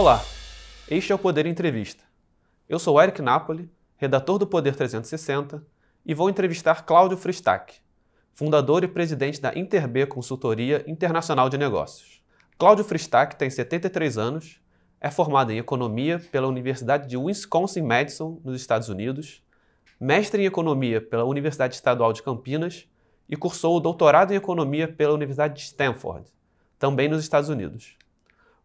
Olá, este é o Poder Entrevista. Eu sou Eric Napoli, redator do Poder 360, e vou entrevistar Cláudio Fristac, fundador e presidente da Interb Consultoria Internacional de Negócios. Cláudio Fristac tem 73 anos, é formado em Economia pela Universidade de Wisconsin-Madison, nos Estados Unidos, mestre em Economia pela Universidade Estadual de Campinas e cursou o doutorado em Economia pela Universidade de Stanford, também nos Estados Unidos.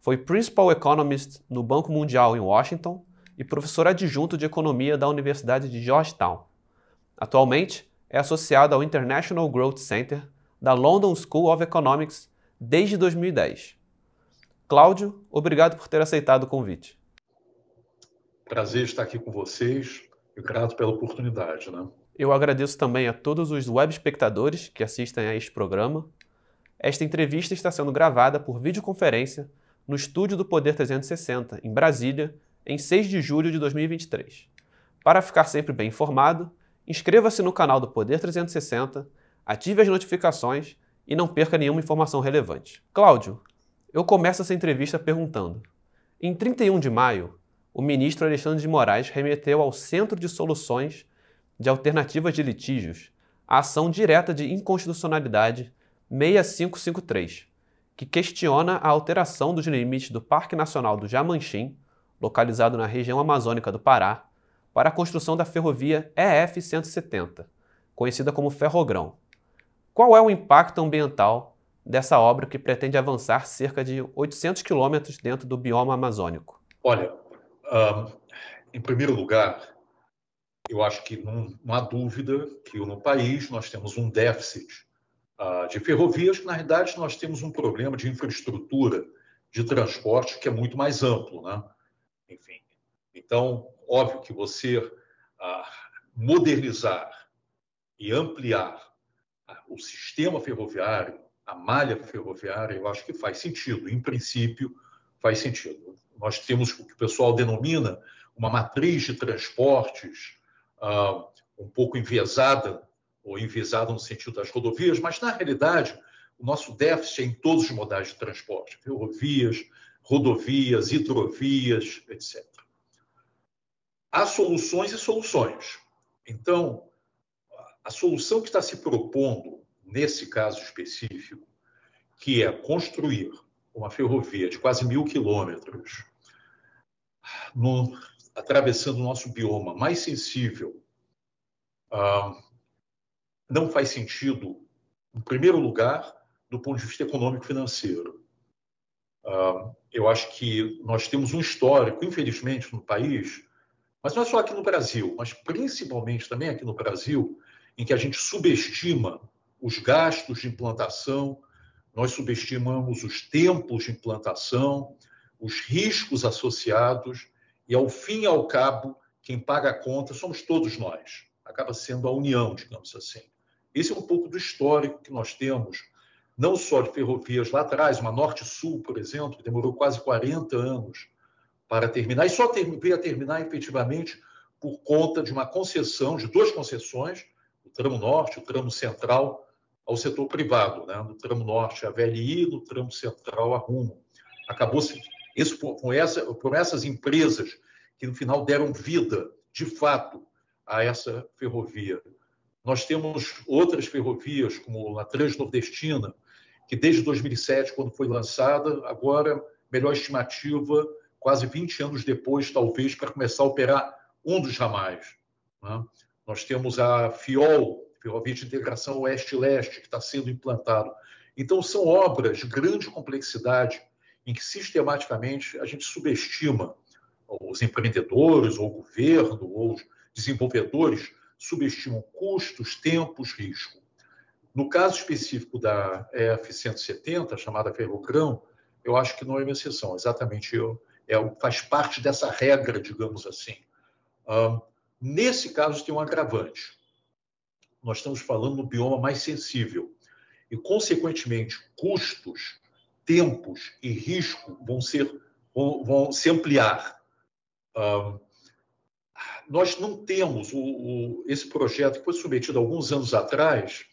Foi Principal Economist no Banco Mundial em Washington e professor adjunto de Economia da Universidade de Georgetown. Atualmente, é associado ao International Growth Center da London School of Economics desde 2010. Cláudio, obrigado por ter aceitado o convite. Prazer estar aqui com vocês e grato pela oportunidade. Né? Eu agradeço também a todos os web espectadores que assistem a este programa. Esta entrevista está sendo gravada por videoconferência no estúdio do Poder 360, em Brasília, em 6 de julho de 2023. Para ficar sempre bem informado, inscreva-se no canal do Poder 360, ative as notificações e não perca nenhuma informação relevante. Cláudio, eu começo essa entrevista perguntando: em 31 de maio, o ministro Alexandre de Moraes remeteu ao Centro de Soluções de Alternativas de Litígios a ação direta de inconstitucionalidade 6553, que questiona a alteração dos limites do Parque Nacional do Jamanchim, localizado na região amazônica do Pará, para a construção da ferrovia EF-170, conhecida como Ferrogrão. Qual é o impacto ambiental dessa obra que pretende avançar cerca de 800 quilômetros dentro do bioma amazônico? Olha, um, em primeiro lugar, eu acho que não, não há dúvida que no país nós temos um déficit de ferrovias, que na realidade nós temos um problema de infraestrutura de transporte que é muito mais amplo, né? Enfim, então óbvio que você uh, modernizar e ampliar uh, o sistema ferroviário, a malha ferroviária, eu acho que faz sentido. Em princípio, faz sentido. Nós temos o que o pessoal denomina uma matriz de transportes uh, um pouco enviesada ou envisado no sentido das rodovias, mas na realidade o nosso déficit é em todos os modais de transporte, ferrovias, rodovias, hidrovias, etc. Há soluções e soluções. Então, a solução que está se propondo nesse caso específico, que é construir uma ferrovia de quase mil quilômetros, no, atravessando o nosso bioma mais sensível, uh, não faz sentido, em primeiro lugar, do ponto de vista econômico-financeiro. Uh, eu acho que nós temos um histórico, infelizmente, no país, mas não é só aqui no Brasil, mas principalmente também aqui no Brasil, em que a gente subestima os gastos de implantação, nós subestimamos os tempos de implantação, os riscos associados, e ao fim e ao cabo, quem paga a conta somos todos nós. Acaba sendo a união, digamos assim. Esse é um pouco do histórico que nós temos, não só de ferrovias lá atrás, uma Norte-Sul, por exemplo, que demorou quase 40 anos para terminar, e só veio a terminar efetivamente por conta de uma concessão, de duas concessões, o tramo norte, o tramo central, ao setor privado, né? no tramo norte a VLI, no tramo central a Rumo. Acabou-se por, essa, por essas empresas que no final deram vida, de fato, a essa ferrovia. Nós temos outras ferrovias, como a Transnordestina, que desde 2007, quando foi lançada, agora, melhor estimativa, quase 20 anos depois, talvez, para começar a operar um dos ramais. Né? Nós temos a FIOL, Ferrovia de Integração Oeste-Leste, que está sendo implantado. Então, são obras de grande complexidade em que sistematicamente a gente subestima os empreendedores, ou o governo, ou os desenvolvedores subestimam custos, tempos, risco. No caso específico da EF-170, chamada ferrogrão, eu acho que não é uma exceção, exatamente é, faz parte dessa regra, digamos assim. Nesse caso, tem um agravante. Nós estamos falando no bioma mais sensível e, consequentemente, custos, tempos e risco vão, ser, vão, vão se ampliar. Nós não temos o, o, esse projeto que foi submetido alguns anos atrás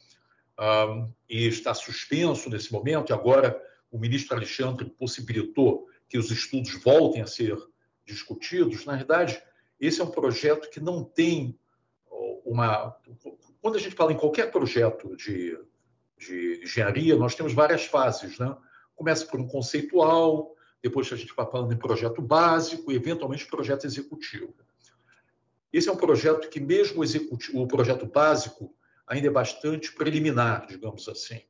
um, e está suspenso nesse momento, e agora o ministro Alexandre possibilitou que os estudos voltem a ser discutidos. Na verdade, esse é um projeto que não tem uma. Quando a gente fala em qualquer projeto de, de engenharia, nós temos várias fases. Né? Começa por um conceitual, depois a gente vai falando em projeto básico e, eventualmente, projeto executivo. Esse é um projeto que, mesmo o, executivo, o projeto básico, ainda é bastante preliminar, digamos assim.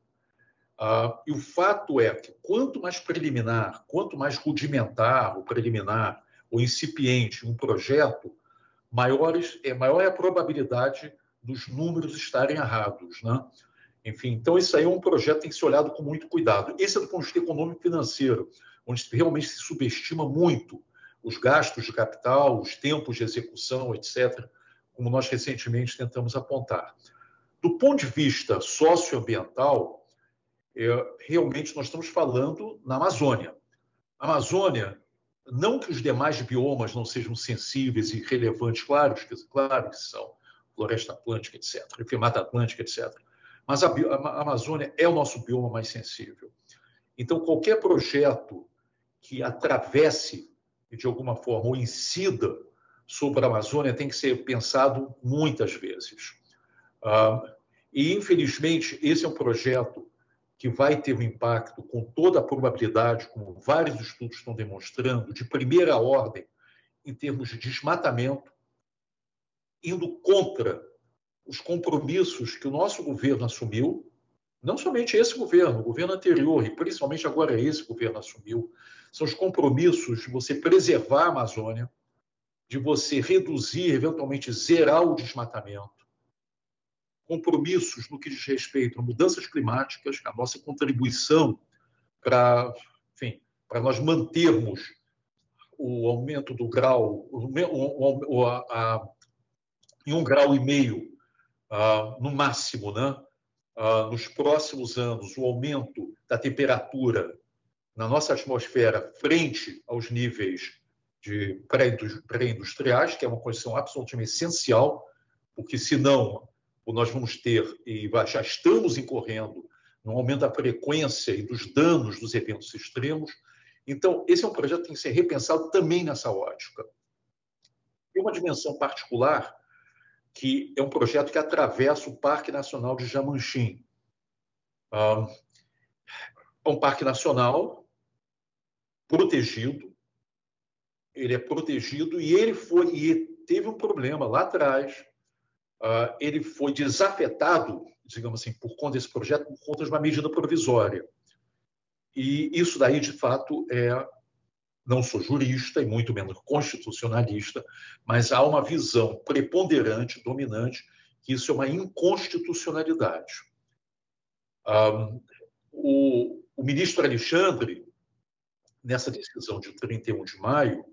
Uh, e o fato é que quanto mais preliminar, quanto mais rudimentar o preliminar, ou incipiente um projeto, maiores, é, maior é a probabilidade dos números estarem errados. Né? Enfim, então isso aí é um projeto que tem que ser olhado com muito cuidado. Esse é do ponto de vista econômico financeiro, onde realmente se subestima muito os gastos de capital, os tempos de execução, etc., como nós recentemente tentamos apontar. Do ponto de vista socioambiental, é, realmente nós estamos falando na Amazônia. A Amazônia, não que os demais biomas não sejam sensíveis e relevantes, claro claro que são, floresta atlântica, etc., mata atlântica, etc., mas a, a Amazônia é o nosso bioma mais sensível. Então, qualquer projeto que atravesse de alguma forma, incida sobre a Amazônia tem que ser pensado muitas vezes. Uh, e, infelizmente, esse é um projeto que vai ter um impacto, com toda a probabilidade, como vários estudos estão demonstrando, de primeira ordem, em termos de desmatamento, indo contra os compromissos que o nosso governo assumiu, não somente esse governo, o governo anterior, e principalmente agora esse governo assumiu, são os compromissos de você preservar a Amazônia, de você reduzir, eventualmente zerar o desmatamento, compromissos no que diz respeito a mudanças climáticas, a nossa contribuição para, enfim, para nós mantermos o aumento do grau, o, a, a, em um grau e meio, uh, no máximo, né? Nos próximos anos, o aumento da temperatura na nossa atmosfera frente aos níveis de pré-industriais, que é uma condição absolutamente essencial, porque senão nós vamos ter, e já estamos incorrendo, no aumento da frequência e dos danos dos eventos extremos. Então, esse é um projeto que tem que ser repensado também nessa ótica. E uma dimensão particular, que é um projeto que atravessa o Parque Nacional de Jamanchim. É um parque nacional protegido, ele é protegido e ele foi e teve um problema lá atrás. Uh, ele foi desafetado, digamos assim, por conta desse projeto, por conta de uma medida provisória. E isso daí, de fato, é. Não sou jurista e muito menos constitucionalista, mas há uma visão preponderante, dominante, que isso é uma inconstitucionalidade. Um, ah, o, o ministro Alexandre, nessa decisão de 31 de maio,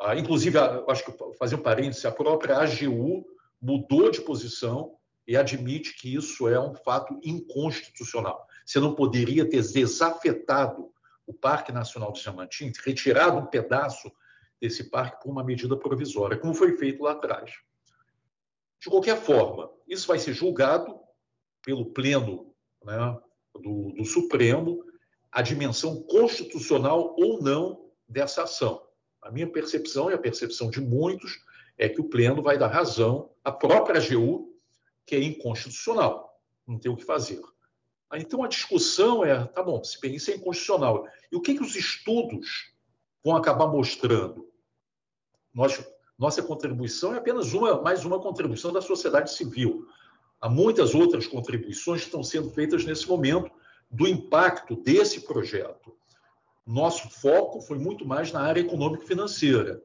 ah, inclusive, acho que fazer um parênteses, a própria AGU mudou de posição e admite que isso é um fato inconstitucional. Você não poderia ter desafetado o Parque Nacional de Chamantim, retirado um pedaço desse parque por uma medida provisória, como foi feito lá atrás. De qualquer forma, isso vai ser julgado pelo Pleno né, do, do Supremo a dimensão constitucional ou não dessa ação. A minha percepção e a percepção de muitos é que o Pleno vai dar razão à própria AGU, que é inconstitucional, não tem o que fazer. Então a discussão é, tá bom, se bem isso é inconstitucional. E o que, que os estudos vão acabar mostrando? Nós, nossa contribuição é apenas uma, mais uma contribuição da sociedade civil. Há muitas outras contribuições que estão sendo feitas nesse momento do impacto desse projeto. Nosso foco foi muito mais na área econômico-financeira.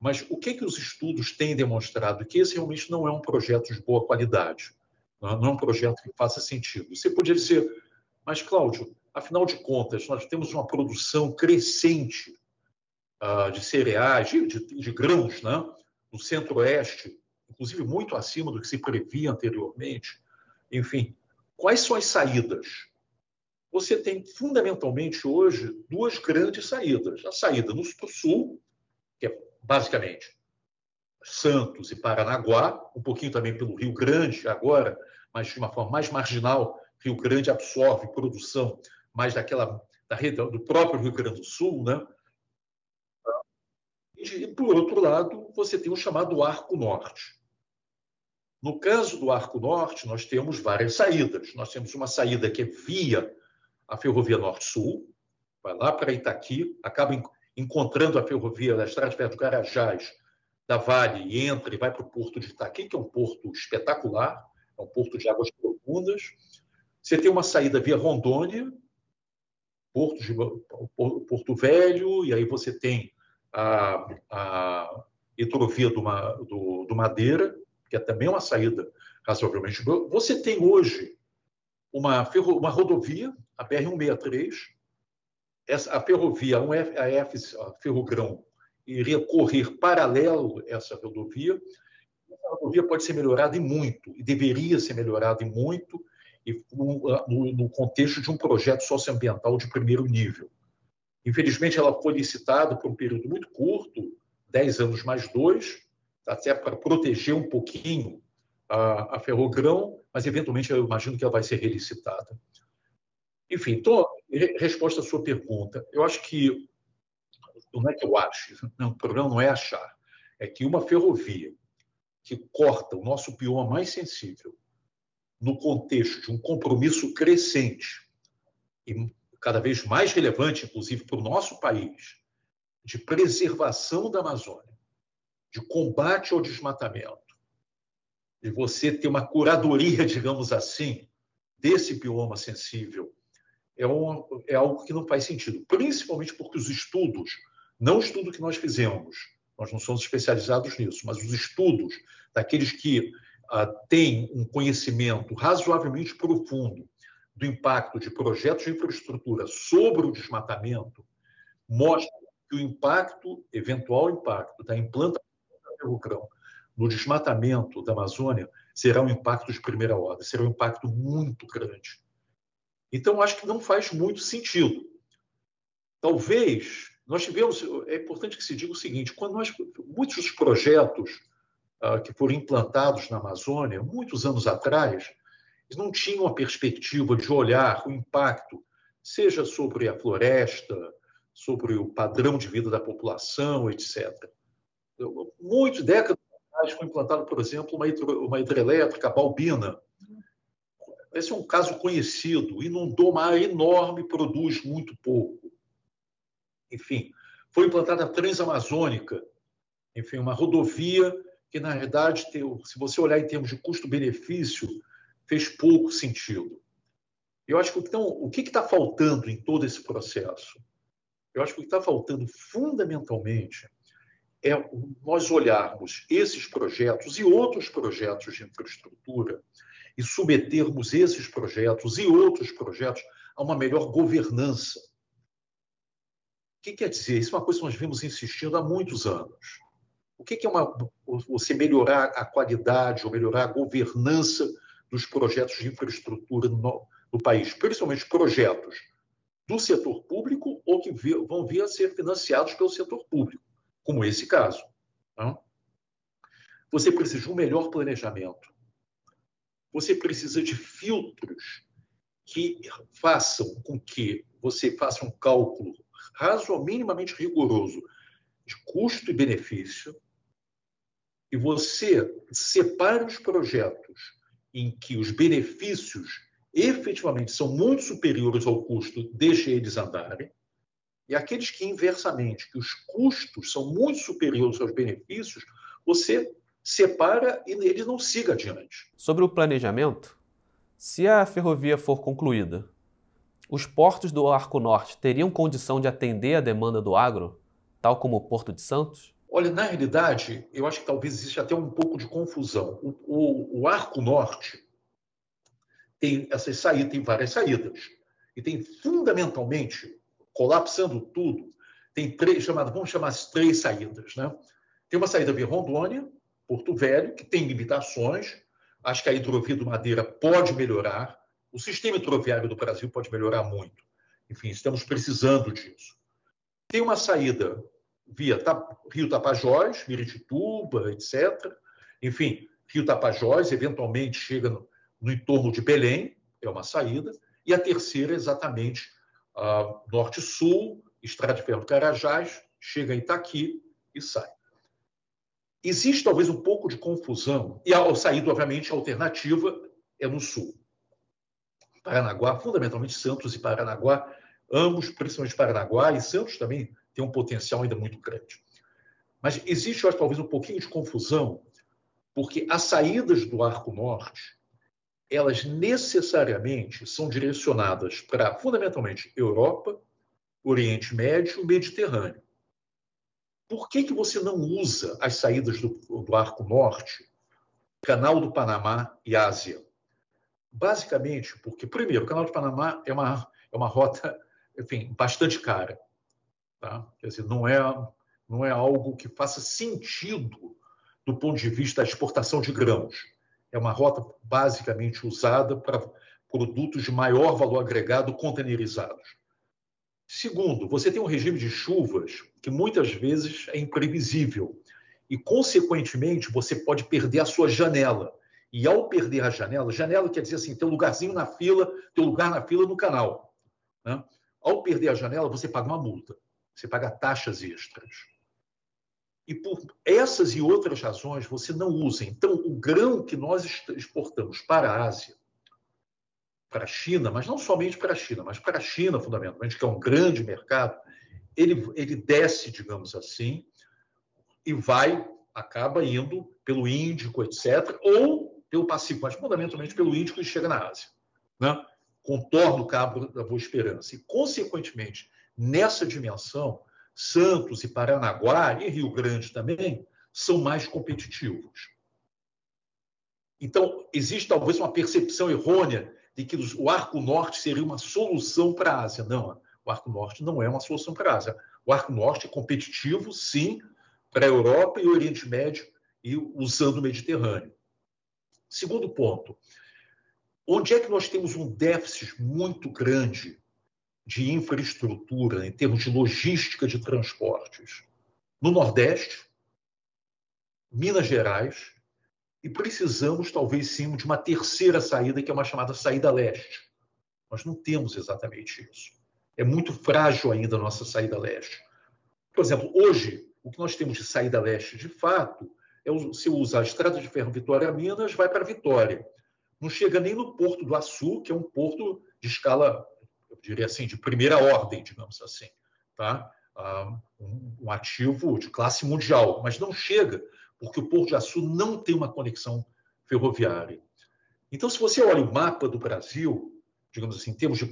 Mas o que, que os estudos têm demonstrado? Que esse realmente não é um projeto de boa qualidade, não é um projeto que faça sentido. Você poderia dizer, mas, Cláudio, afinal de contas, nós temos uma produção crescente uh, de cereais, de, de, de grãos, né? no centro-oeste, inclusive muito acima do que se previa anteriormente. Enfim, Quais são as saídas? Você tem, fundamentalmente, hoje, duas grandes saídas. A saída no sul, que é basicamente Santos e Paranaguá, um pouquinho também pelo Rio Grande, agora, mas de uma forma mais marginal. Rio Grande absorve produção mais daquela da rede do próprio Rio Grande do Sul, né? E, por outro lado, você tem o chamado Arco Norte. No caso do Arco Norte, nós temos várias saídas. Nós temos uma saída que é via a Ferrovia Norte-Sul, vai lá para Itaqui, acaba encontrando a ferrovia da estrada perto do Carajás, da Vale, e entra e vai para o porto de Itaqui, que é um porto espetacular, é um porto de águas profundas. Você tem uma saída via Rondônia, Porto, de, Porto Velho, e aí você tem a, a hidrovia do, do, do Madeira, que é também uma saída razoavelmente boa. Você tem hoje uma, ferro, uma rodovia, a BR-163, essa, a ferrovia, a, F, a Ferrogrão, iria correr paralelo a essa rodovia. Essa rodovia pode ser melhorada e muito, e deveria ser melhorada e muito, e no, no contexto de um projeto socioambiental de primeiro nível. Infelizmente, ela foi licitada por um período muito curto, 10 anos mais dois, até para proteger um pouquinho a, a Ferrogrão, mas eventualmente eu imagino que ela vai ser relicitada. Enfim, então, resposta à sua pergunta, eu acho que não é que eu acho, não, o problema não é achar, é que uma ferrovia que corta o nosso bioma mais sensível no contexto de um compromisso crescente e cada vez mais relevante, inclusive para o nosso país, de preservação da Amazônia, de combate ao desmatamento, de você ter uma curadoria, digamos assim, desse bioma sensível, é, um, é algo que não faz sentido, principalmente porque os estudos, não o estudo que nós fizemos, nós não somos especializados nisso, mas os estudos daqueles que uh, têm um conhecimento razoavelmente profundo do impacto de projetos de infraestrutura sobre o desmatamento mostra que o impacto, eventual impacto da implantação no desmatamento da Amazônia será um impacto de primeira ordem, será um impacto muito grande. Então, acho que não faz muito sentido. Talvez, nós tivemos, é importante que se diga o seguinte, quando nós, muitos dos projetos uh, que foram implantados na Amazônia, muitos anos atrás, não tinham a perspectiva de olhar o impacto, seja sobre a floresta, sobre o padrão de vida da população, etc. Muitas décadas atrás foi implantada, por exemplo, uma, hidro, uma hidrelétrica balbina. Esse é um caso conhecido, inundou uma área enorme, produz muito pouco. Enfim, foi implantada a Transamazônica, enfim, uma rodovia que, na verdade, se você olhar em termos de custo-benefício, fez pouco sentido. Eu acho que então, o que está faltando em todo esse processo? Eu acho que o que está faltando fundamentalmente é nós olharmos esses projetos e outros projetos de infraestrutura e submetermos esses projetos e outros projetos a uma melhor governança. O que quer dizer? Isso é uma coisa que nós vimos insistindo há muitos anos. O que é uma, você melhorar a qualidade ou melhorar a governança dos projetos de infraestrutura no, no país, principalmente projetos do setor público ou que vão vir a ser financiados pelo setor público, como esse caso. Não? Você precisa de um melhor planejamento. Você precisa de filtros que façam com que você faça um cálculo razoavelmente minimamente rigoroso de custo e benefício e você separe os projetos em que os benefícios efetivamente são muito superiores ao custo, deixe eles andarem, e aqueles que, inversamente, que os custos são muito superiores aos benefícios, você separa e eles não siga adiante. Sobre o planejamento, se a ferrovia for concluída, os portos do Arco Norte teriam condição de atender a demanda do agro, tal como o Porto de Santos? Olha, na realidade, eu acho que talvez exista até um pouco de confusão. O, o, o arco norte tem essas saídas, tem várias saídas. E tem fundamentalmente, colapsando tudo, tem três, vamos chamar as três saídas. Né? Tem uma saída via Rondônia, Porto Velho, que tem limitações. Acho que a hidrovia do Madeira pode melhorar. O sistema hidroviário do Brasil pode melhorar muito. Enfim, estamos precisando disso. Tem uma saída via Rio Tapajós, Miritituba, etc. Enfim, Rio Tapajós eventualmente chega no, no entorno de Belém, é uma saída. E a terceira, exatamente, uh, norte-sul, estrada de ferro Carajás, chega em Itaqui e sai. Existe talvez um pouco de confusão, e a saída, obviamente, a alternativa é no sul. Paranaguá, fundamentalmente Santos e Paranaguá, ambos, principalmente Paranaguá e Santos também, têm um potencial ainda muito grande. Mas existe, eu acho, talvez um pouquinho de confusão, porque as saídas do Arco Norte, elas necessariamente são direcionadas para, fundamentalmente, Europa, Oriente Médio Mediterrâneo. Por que, que você não usa as saídas do, do Arco Norte, Canal do Panamá e Ásia? Basicamente, porque, primeiro, o Canal do Panamá é uma, é uma rota, enfim, bastante cara. Tá? Quer dizer, não é, não é algo que faça sentido do ponto de vista da exportação de grãos. É uma rota basicamente usada para produtos de maior valor agregado containerizados. Segundo, você tem um regime de chuvas que muitas vezes é imprevisível e, consequentemente, você pode perder a sua janela. E ao perder a janela, janela quer dizer assim, teu lugarzinho na fila, teu lugar na fila no canal. Né? Ao perder a janela, você paga uma multa, você paga taxas extras. E por essas e outras razões, você não usa. Então, o grão que nós exportamos para a Ásia, para a China, mas não somente para a China, mas para a China, fundamentalmente, que é um grande mercado, ele, ele desce, digamos assim, e vai, acaba indo pelo Índico, etc., ou pelo Pacífico, mas fundamentalmente pelo Índico e chega na Ásia. Né? Contorna o Cabo da Boa Esperança. E, consequentemente, nessa dimensão, Santos e Paranaguá, e Rio Grande também, são mais competitivos. Então, existe talvez uma percepção errônea de que o Arco Norte seria uma solução para a Ásia. Não, o Arco Norte não é uma solução para a Ásia. O Arco Norte é competitivo, sim, para a Europa e o Oriente Médio, e usando o Mediterrâneo. Segundo ponto, onde é que nós temos um déficit muito grande de infraestrutura, em termos de logística de transportes. No Nordeste, Minas Gerais, e precisamos, talvez sim, de uma terceira saída, que é uma chamada saída leste. Nós não temos exatamente isso. É muito frágil ainda a nossa saída leste. Por exemplo, hoje, o que nós temos de saída leste, de fato, é se usar a estrada de ferro Vitória-Minas, vai para Vitória. Não chega nem no Porto do Açu, que é um porto de escala eu diria assim, de primeira ordem, digamos assim, tá? Ah, um ativo de classe mundial, mas não chega, porque o Porto de Açu não tem uma conexão ferroviária. Então, se você olha o mapa do Brasil, digamos assim, em termos de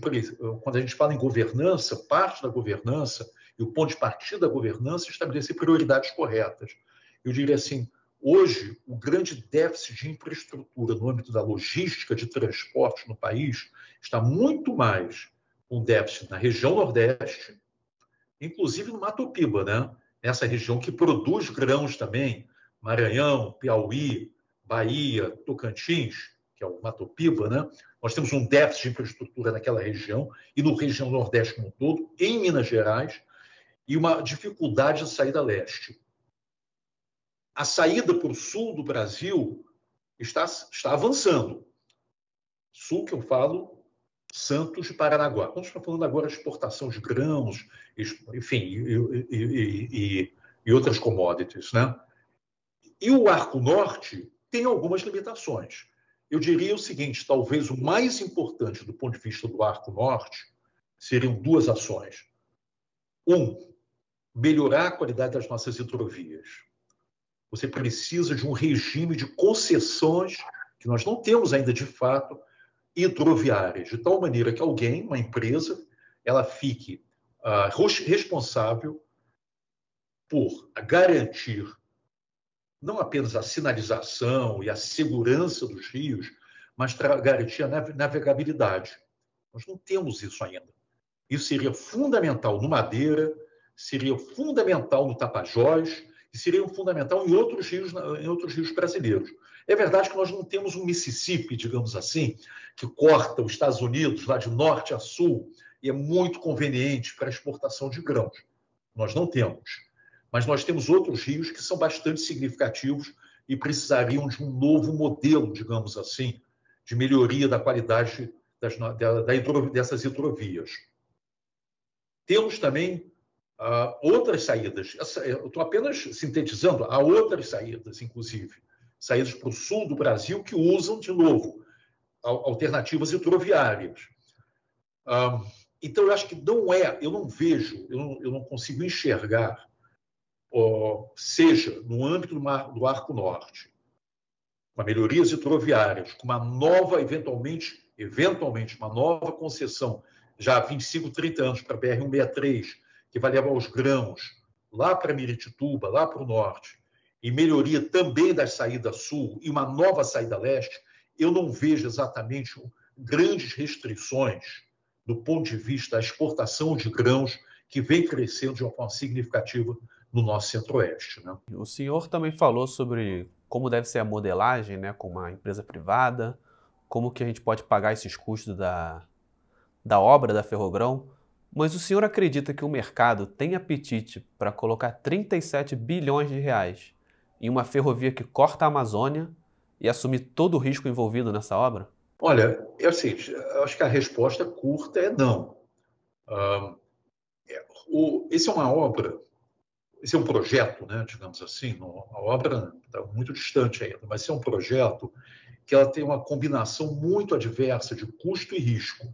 quando a gente fala em governança, parte da governança e o ponto de partida da governança é estabelecer prioridades corretas. Eu diria assim, hoje o grande déficit de infraestrutura no âmbito da logística de transporte no país está muito mais um déficit na região Nordeste, inclusive no Mato Piba, né? Essa região que produz grãos também, Maranhão, Piauí, Bahia, Tocantins, que é o Mato Piba, né? Nós temos um déficit de infraestrutura naquela região e no região Nordeste como um todo, em Minas Gerais, e uma dificuldade de saída leste. A saída para o sul do Brasil está, está avançando. Sul que eu falo Santos e Paranaguá. Quando estamos falando agora de exportação de grãos, enfim, e, e, e, e outras commodities. Né? E o Arco Norte tem algumas limitações. Eu diria o seguinte: talvez o mais importante do ponto de vista do Arco Norte seriam duas ações. Um, melhorar a qualidade das nossas hidrovias. Você precisa de um regime de concessões que nós não temos ainda de fato hidroviárias, de tal maneira que alguém, uma empresa, ela fique uh, responsável por garantir não apenas a sinalização e a segurança dos rios, mas garantir a navegabilidade. Nós não temos isso ainda. Isso seria fundamental no Madeira, seria fundamental no Tapajós e seria fundamental em outros rios, em outros rios brasileiros. É verdade que nós não temos um Mississippi, digamos assim, que corta os Estados Unidos lá de norte a sul e é muito conveniente para a exportação de grãos. Nós não temos. Mas nós temos outros rios que são bastante significativos e precisariam de um novo modelo, digamos assim, de melhoria da qualidade das, da, da hidro, dessas hidrovias. Temos também uh, outras saídas. Eu estou apenas sintetizando, há outras saídas, inclusive, saídas para o sul do Brasil que usam, de novo, alternativas hidroviárias. Uh, então, eu acho que não é, eu não vejo, eu não, eu não consigo enxergar, seja no âmbito do Arco Norte, com melhorias hidroviárias, com uma nova, eventualmente, eventualmente, uma nova concessão, já há 25, 30 anos, para a BR-163, que vai levar os grãos lá para Miritituba, lá para o norte, e melhoria também da saída sul e uma nova saída leste, eu não vejo exatamente grandes restrições do ponto de vista da exportação de grãos que vem crescendo de uma forma significativa no nosso centro-oeste. Né? O senhor também falou sobre como deve ser a modelagem né, com uma empresa privada, como que a gente pode pagar esses custos da, da obra da Ferrogrão. Mas o senhor acredita que o mercado tem apetite para colocar 37 bilhões de reais em uma ferrovia que corta a Amazônia e assumir todo o risco envolvido nessa obra? Olha, é assim, eu acho que a resposta curta é não. Uh, o, esse é uma obra esse é um projeto, né, digamos assim, a obra está muito distante ainda, mas esse é um projeto que ela tem uma combinação muito adversa de custo e risco.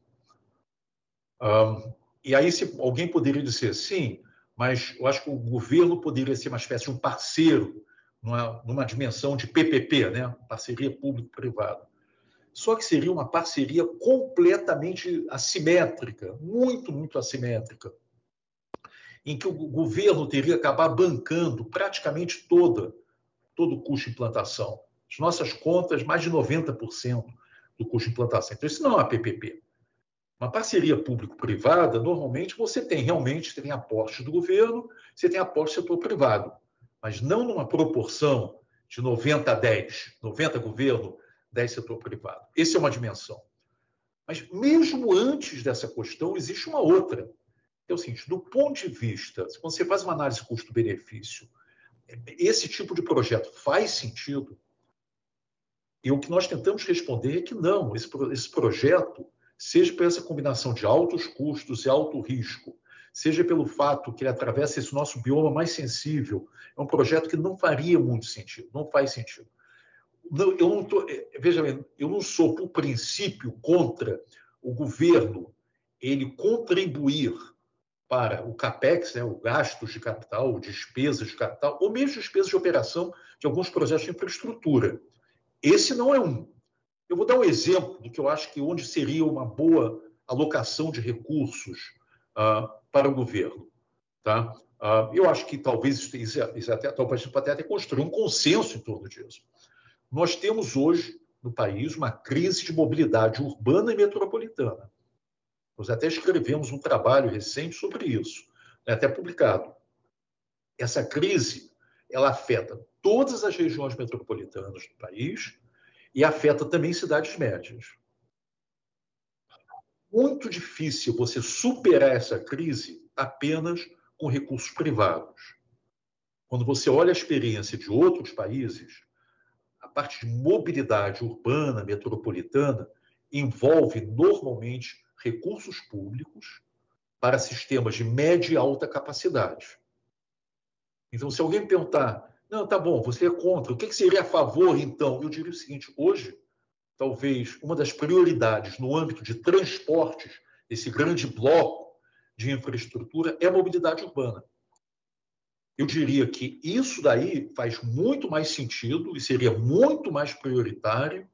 Um, e aí se alguém poderia dizer sim, mas eu acho que o governo poderia ser uma espécie de um parceiro numa, numa dimensão de PPP, né, parceria público-privada. Só que seria uma parceria completamente assimétrica, muito, muito assimétrica em que o governo teria que acabar bancando praticamente toda, todo o custo de implantação. As nossas contas, mais de 90% do custo de implantação. Então, isso não é uma PPP. Uma parceria público-privada, normalmente você tem realmente tem aporte do governo, você tem aporte do setor privado, mas não numa proporção de 90 a 10, 90 governo, 10 setor privado. Essa é uma dimensão. Mas mesmo antes dessa questão, existe uma outra, é o seguinte: do ponto de vista, quando você faz uma análise custo-benefício, esse tipo de projeto faz sentido? E o que nós tentamos responder é que não, esse, esse projeto, seja por essa combinação de altos custos e alto risco, seja pelo fato que ele atravessa esse nosso bioma mais sensível, é um projeto que não faria muito sentido, não faz sentido. Não, eu não tô, é, veja bem, eu não sou, por princípio, contra o governo ele contribuir para o CAPEX, né, o gastos de capital, despesas de capital, ou mesmo despesas de operação de alguns projetos de infraestrutura. Esse não é um. Eu vou dar um exemplo do que eu acho que onde seria uma boa alocação de recursos uh, para o governo. Tá? Uh, eu acho que talvez isso, até, talvez até construir um consenso em torno disso. Nós temos hoje no país uma crise de mobilidade urbana e metropolitana. Nós até escrevemos um trabalho recente sobre isso, né, até publicado. Essa crise ela afeta todas as regiões metropolitanas do país e afeta também cidades médias. Muito difícil você superar essa crise apenas com recursos privados. Quando você olha a experiência de outros países, a parte de mobilidade urbana, metropolitana, envolve normalmente recursos públicos para sistemas de média e alta capacidade. Então, se alguém perguntar, não, tá bom, você é contra, o que seria a favor, então? Eu diria o seguinte: hoje, talvez uma das prioridades no âmbito de transportes, esse grande bloco de infraestrutura, é a mobilidade urbana. Eu diria que isso daí faz muito mais sentido e seria muito mais prioritário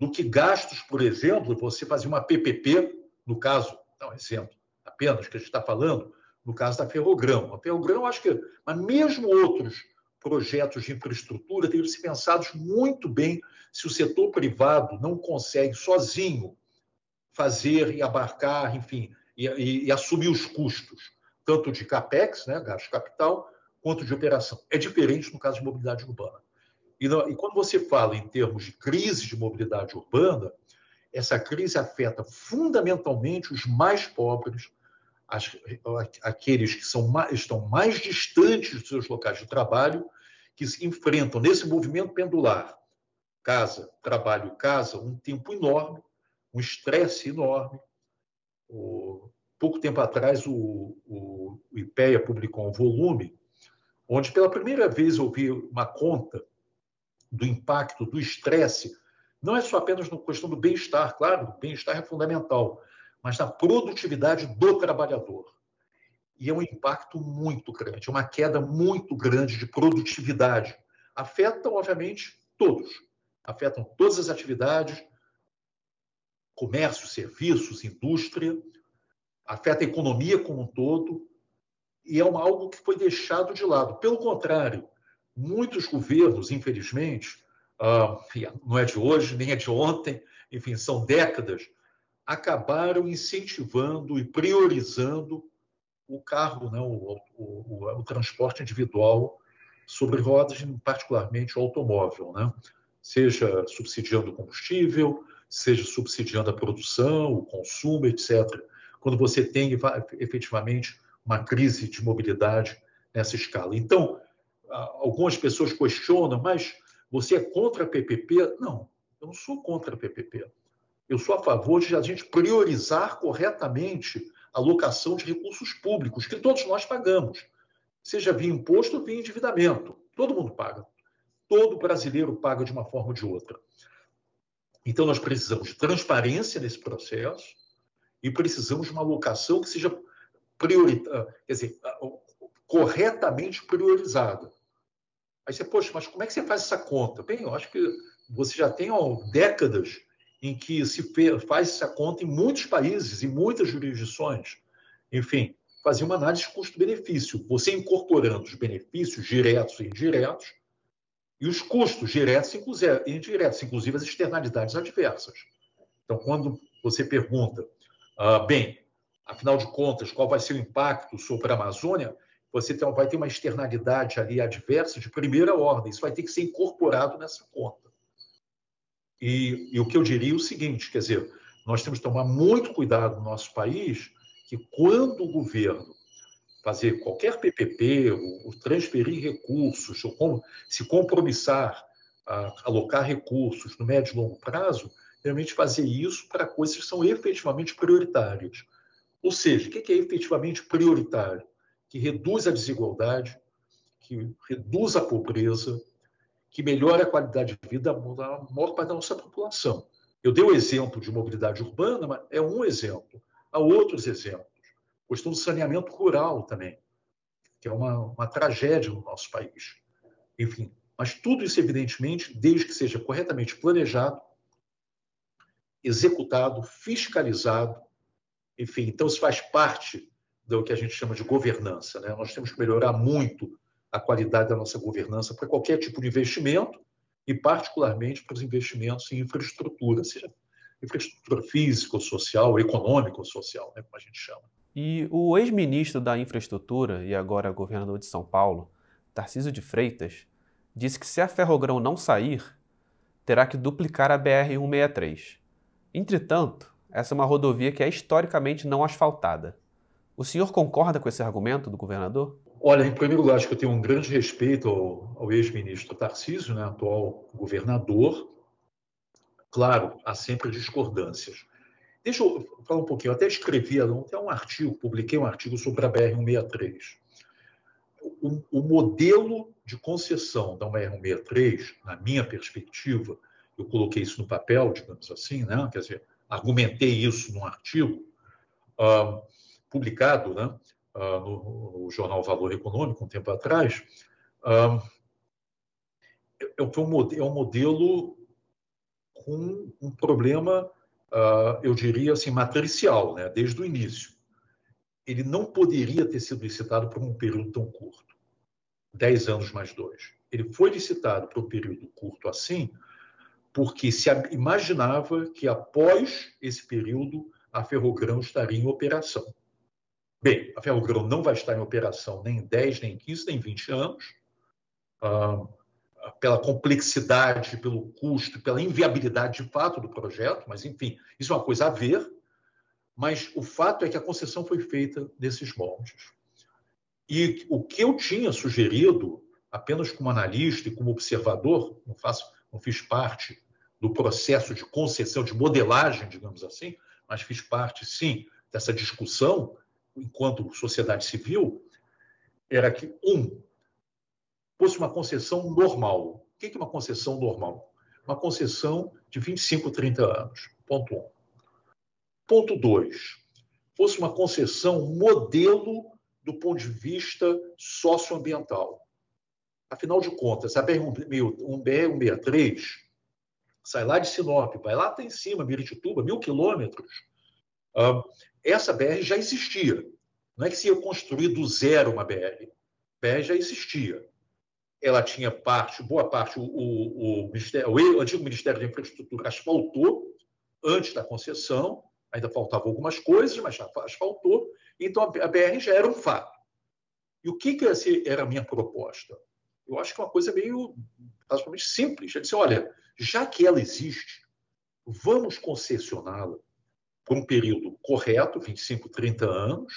do que gastos, por exemplo, você fazer uma PPP no caso, um exemplo apenas que a gente está falando, no caso da Ferrogrão. A Ferrogrão, acho que, mas mesmo outros projetos de infraestrutura teriam se pensados muito bem se o setor privado não consegue sozinho fazer e abarcar, enfim, e, e, e assumir os custos, tanto de capex, né, gasto capital, quanto de operação. É diferente no caso de mobilidade urbana. E, e quando você fala em termos de crise de mobilidade urbana, essa crise afeta fundamentalmente os mais pobres, as, aqueles que são estão mais distantes dos seus locais de trabalho, que se enfrentam nesse movimento pendular, casa, trabalho, casa, um tempo enorme, um estresse enorme. O, pouco tempo atrás, o, o, o IPEA publicou um volume onde, pela primeira vez, eu vi uma conta do impacto do estresse, não é só apenas na questão do bem-estar, claro, o bem-estar é fundamental, mas na produtividade do trabalhador. E é um impacto muito grande, é uma queda muito grande de produtividade. Afetam, obviamente, todos. Afetam todas as atividades, comércio, serviços, indústria, afeta a economia como um todo, e é algo que foi deixado de lado. Pelo contrário, muitos governos, infelizmente, uh, não é de hoje, nem é de ontem, enfim, são décadas, acabaram incentivando e priorizando o carro, né, o, o, o, o transporte individual sobre rodas, particularmente o automóvel, né? seja subsidiando o combustível, seja subsidiando a produção, o consumo, etc. Quando você tem efetivamente uma crise de mobilidade nessa escala. Então, algumas pessoas questionam, mas você é contra a PPP? Não, eu não sou contra a PPP. Eu sou a favor de a gente priorizar corretamente a alocação de recursos públicos, que todos nós pagamos, seja via imposto ou via endividamento. Todo mundo paga. Todo brasileiro paga de uma forma ou de outra. Então, nós precisamos de transparência nesse processo e precisamos de uma alocação que seja prioritária, quer dizer, corretamente priorizada. Aí você, poxa, mas como é que você faz essa conta? Bem, eu acho que você já tem ó, décadas em que se faz essa conta em muitos países, em muitas jurisdições. Enfim, fazer uma análise de custo-benefício. Você incorporando os benefícios diretos e indiretos e os custos diretos e indiretos, inclusive as externalidades adversas. Então, quando você pergunta, ah, bem, afinal de contas, qual vai ser o impacto sobre a Amazônia, você vai ter uma externalidade ali adversa de primeira ordem. Isso vai ter que ser incorporado nessa conta. E, e, o que eu diria é o seguinte, quer dizer, nós temos que tomar muito cuidado no nosso país que quando o governo fazer qualquer PPP, ou, transferir recursos, ou como, se compromissar a alocar recursos no médio e longo prazo, realmente fazer isso para coisas que são efetivamente prioritárias. Ou seja, o que é efetivamente prioritário? Que reduz a desigualdade, que reduz a pobreza, que melhore a qualidade de vida da maior parte da nossa população. Eu dei o exemplo de mobilidade urbana, mas é um exemplo. Há outros exemplos. A questão do saneamento rural também, que é uma, uma tragédia no nosso país. Enfim, mas tudo isso, evidentemente, desde que seja corretamente planejado, executado, fiscalizado, enfim, então isso faz parte do que a gente chama de governança. Né? Nós temos que melhorar muito a qualidade da nossa governança para qualquer tipo de investimento e, particularmente, para os investimentos em infraestrutura, seja infraestrutura física, social, econômica ou social, né, como a gente chama. E o ex-ministro da Infraestrutura e agora governador de São Paulo, Tarcísio de Freitas, disse que se a Ferrogrão não sair, terá que duplicar a BR-163. Entretanto, essa é uma rodovia que é historicamente não asfaltada. O senhor concorda com esse argumento do governador? Olha, em primeiro lugar, acho que eu tenho um grande respeito ao, ao ex-ministro Tarcísio, né, atual governador. Claro, há sempre discordâncias. Deixa eu falar um pouquinho. Eu até escrevi até um artigo, publiquei um artigo sobre a BR-163. O, o modelo de concessão da BR-163, na minha perspectiva, eu coloquei isso no papel, digamos assim, né? quer dizer, argumentei isso num artigo uh, publicado né? Uh, no, no, jornal Valor Econômico, um tempo atrás, uh, é, um, é um modelo com um problema, eu diria assim, matricial, né? desde o início. Ele não poderia ter sido licitado por um período tão curto, 10 anos mais dois. Ele foi licitado por um período curto assim, porque se imaginava que após esse período a Ferrogrão estaria em operação. Bem, a Ferrogrão não vai estar em operação nem 10, nem 15, nem 20 anos, ah, pela complexidade, pelo custo, pela inviabilidade de fato do projeto, mas enfim, isso é uma coisa a ver. Mas o fato é que a concessão foi feita nesses moldes. E o que eu tinha sugerido, apenas como analista e como observador, não, faço, não fiz parte do processo de concessão, de modelagem, digamos assim, mas fiz parte, sim, dessa discussão, enquanto sociedade civil, era que, um, fosse uma concessão normal. O que é uma concessão normal? Uma concessão de 25, 30 anos. Ponto um. Ponto dois, fosse uma concessão modelo do ponto de vista socioambiental. Afinal de contas, a BR-163 sai lá de Sinop, vai lá até em cima, Miritituba, mil quilômetros. Essa BR já existia. Não é que se ia construir do zero uma BR. A BR já existia. Ela tinha parte, boa parte, o, o, o, o antigo Ministério da Infraestrutura asfaltou antes da concessão, ainda faltavam algumas coisas, mas já asfaltou, então a BR já era um fato. E o que, que era a minha proposta? Eu acho que é uma coisa meio basicamente simples. Eu disse, olha, já que ela existe, vamos concessioná-la por um período correto, 25, 30 anos.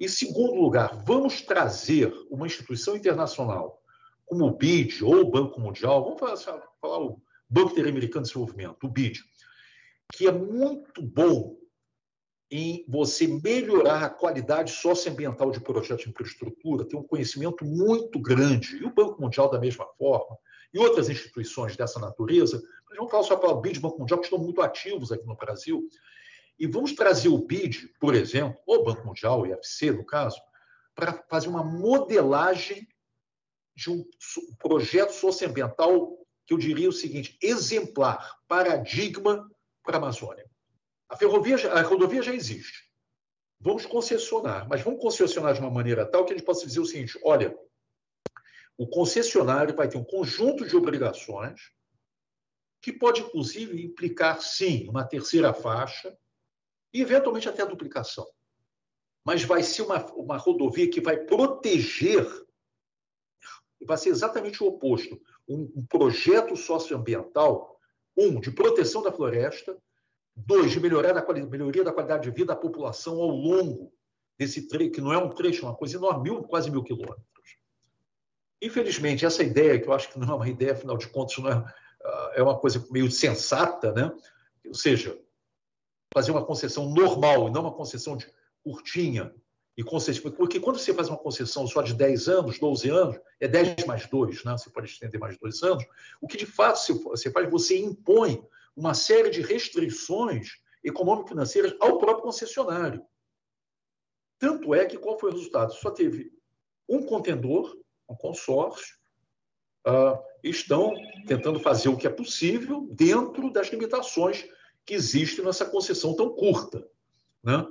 Em segundo lugar, vamos trazer uma instituição internacional como o BID ou o Banco Mundial, vamos falar, falar o Banco Interamericano de Desenvolvimento, o BID, que é muito bom em você melhorar a qualidade socioambiental de projetos de infraestrutura, tem um conhecimento muito grande, e o Banco Mundial da mesma forma, e outras instituições dessa natureza, vamos falar só para o BID Banco Mundial, que estão muito ativos aqui no Brasil, e vamos trazer o BID, por exemplo, ou Banco Mundial, o IFC, no caso, para fazer uma modelagem de um projeto socioambiental que eu diria o seguinte, exemplar, paradigma para a Amazônia. A ferrovia, a rodovia já existe. Vamos concessionar, mas vamos concessionar de uma maneira tal que a gente possa dizer o seguinte: olha, o concessionário vai ter um conjunto de obrigações que pode, inclusive, implicar, sim, uma terceira faixa e, eventualmente, até a duplicação. Mas vai ser uma, uma rodovia que vai proteger, vai ser exatamente o oposto: um, um projeto socioambiental, um, de proteção da floresta, Dois, de melhorar a melhoria da qualidade de vida da população ao longo desse trecho, que não é um trecho, é uma coisa enorme, mil, quase mil quilômetros. Infelizmente, essa ideia, que eu acho que não é uma ideia, afinal de contas, não é, ah, é uma coisa meio sensata, né? ou seja, fazer uma concessão normal e não uma concessão de curtinha, e concessão, porque quando você faz uma concessão só de 10 anos, 12 anos, é 10 mais 2, né? você pode estender mais dois anos, o que de fato você faz, você impõe uma série de restrições econômico-financeiras ao próprio concessionário. Tanto é que qual foi o resultado? Só teve um contendor, um consórcio, uh, estão tentando fazer o que é possível dentro das limitações que existem nessa concessão tão curta. Né?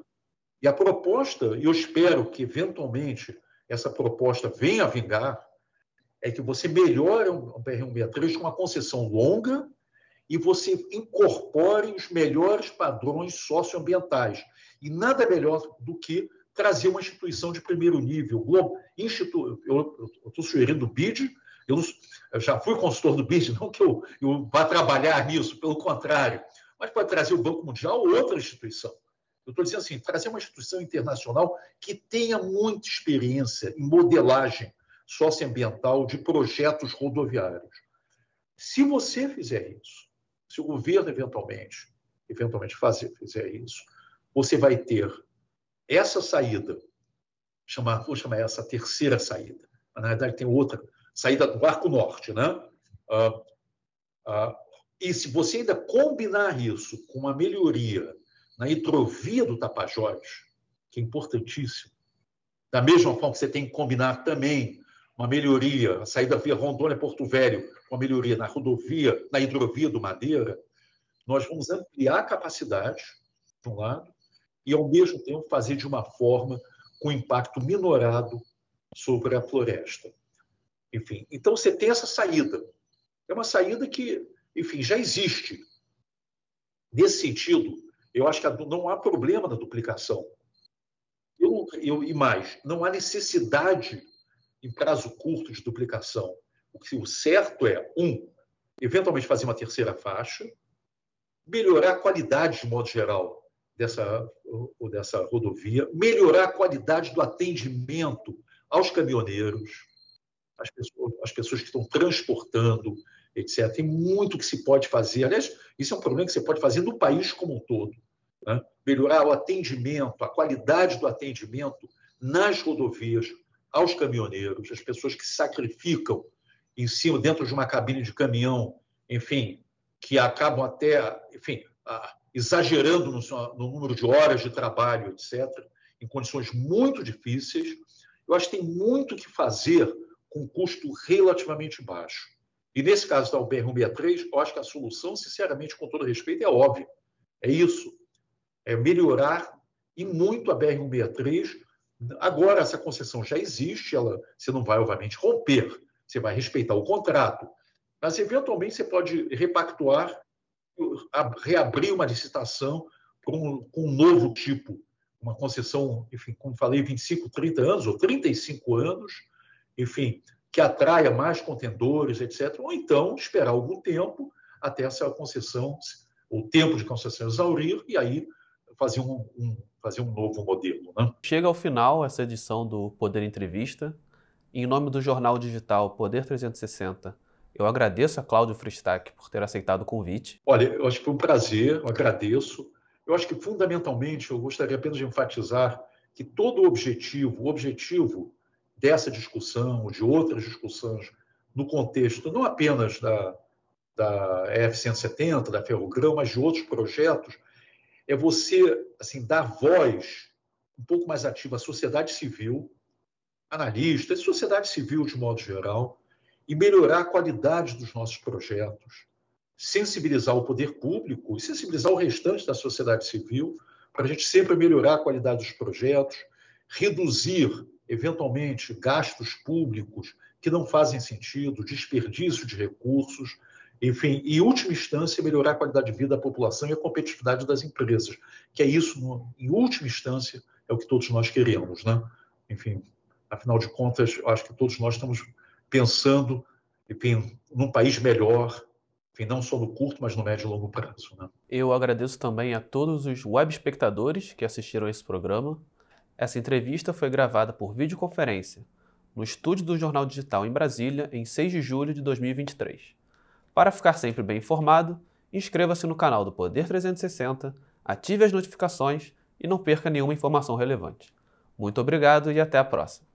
E a proposta, e eu espero que eventualmente essa proposta venha a vingar, é que você melhore um BR-163 com uma concessão longa e você incorpore os melhores padrões socioambientais. E nada melhor do que trazer uma instituição de primeiro nível. Institu... Eu estou sugerindo o BID, eu, eu, já fui consultor do BID, não que eu, eu vá trabalhar nisso, pelo contrário, mas pode trazer o Banco Mundial ou outra instituição. Eu estou dizendo assim, trazer uma instituição internacional que tenha muita experiência em modelagem socioambiental de projetos rodoviários. Se você fizer isso, se o governo eventualmente, eventualmente fazer, fizer isso, você vai ter essa saída, chamar, vou chamar essa terceira saída. Mas, na verdade, tem outra saída do Arco Norte, né? Ah, ah, e se você ainda combinar isso com uma melhoria na hidrovia do Tapajós, que é importantíssimo, da mesma forma que você tem que combinar também uma melhoria, a saída via Rondônia-Porto Velho, uma melhoria na rodovia, na hidrovia do Madeira, nós vamos ampliar a capacidade, de um lado, e, ao mesmo tempo, fazer de uma forma com impacto minorado sobre a floresta. Enfim, então você tem essa saída. É uma saída que, enfim, já existe. Nesse sentido, eu acho que não há problema na duplicação. Eu, eu, e mais, não há necessidade em prazo curto de duplicação. O que o certo é, um, eventualmente fazer uma terceira faixa, melhorar a qualidade, de modo geral, dessa, dessa rodovia, melhorar a qualidade do atendimento aos caminhoneiros, às pessoas, às pessoas que estão transportando, etc. Tem muito que se pode fazer. Aliás, isso é um problema que você pode fazer no país como um todo. né? melhorar o atendimento, a qualidade do atendimento nas rodovias aos caminhoneiros, as pessoas que sacrificam em cima, dentro de uma cabine de caminhão, enfim, que acabam até, enfim, exagerando no, no número de horas de trabalho, etc., em condições muito difíceis. Eu acho que tem muito que fazer com custo relativamente baixo. E nesse caso da UBR-163, eu acho que a solução, sinceramente, com todo respeito, é óbvia. É isso. É melhorar e muito a BR-163. Agora, essa concessão já existe, ela, você não vai, obviamente, romper, você vai respeitar o contrato, mas, eventualmente, você pode repactuar, reabrir uma licitação com um novo tipo, uma concessão, enfim, como falei, 25, 30 anos ou 35 anos, enfim, que atraia mais contendores, etc. Ou então esperar algum tempo até essa concessão, o tempo de concessão exaurir, e aí fazer um, um, fazer um novo modelo. Né? Chega ao final essa edição do Poder Entrevista. Em nome do jornal digital Poder 360, eu agradeço a Cláudio Fristac por ter aceitado o convite. Olha, eu acho que foi um prazer, eu agradeço. Eu acho que, fundamentalmente, eu gostaria apenas de enfatizar que todo o objetivo, o objetivo dessa discussão, de outras discussões, no contexto não apenas da, da EF-170, da Ferrogrão, mas de outros projetos, é você assim dar voz um pouco mais ativa à sociedade civil, analistas, sociedade civil de modo geral, e melhorar a qualidade dos nossos projetos, sensibilizar o poder público e sensibilizar o restante da sociedade civil para a gente sempre melhorar a qualidade dos projetos, reduzir eventualmente, gastos públicos que não fazem sentido, desperdício de recursos, enfim, e, última instância, melhorar a qualidade de vida da população e a competitividade das empresas, que é isso, em última instância, é o que todos nós queremos, né? Enfim, afinal de contas, acho que todos nós estamos pensando, enfim, num país melhor, enfim, não só no curto, mas no médio e longo prazo. Né? Eu agradeço também a todos os web espectadores que assistiram a esse programa. Essa entrevista foi gravada por videoconferência no estúdio do Jornal Digital em Brasília em 6 de julho de 2023. Para ficar sempre bem informado, inscreva-se no canal do Poder 360, ative as notificações e não perca nenhuma informação relevante. Muito obrigado e até a próxima.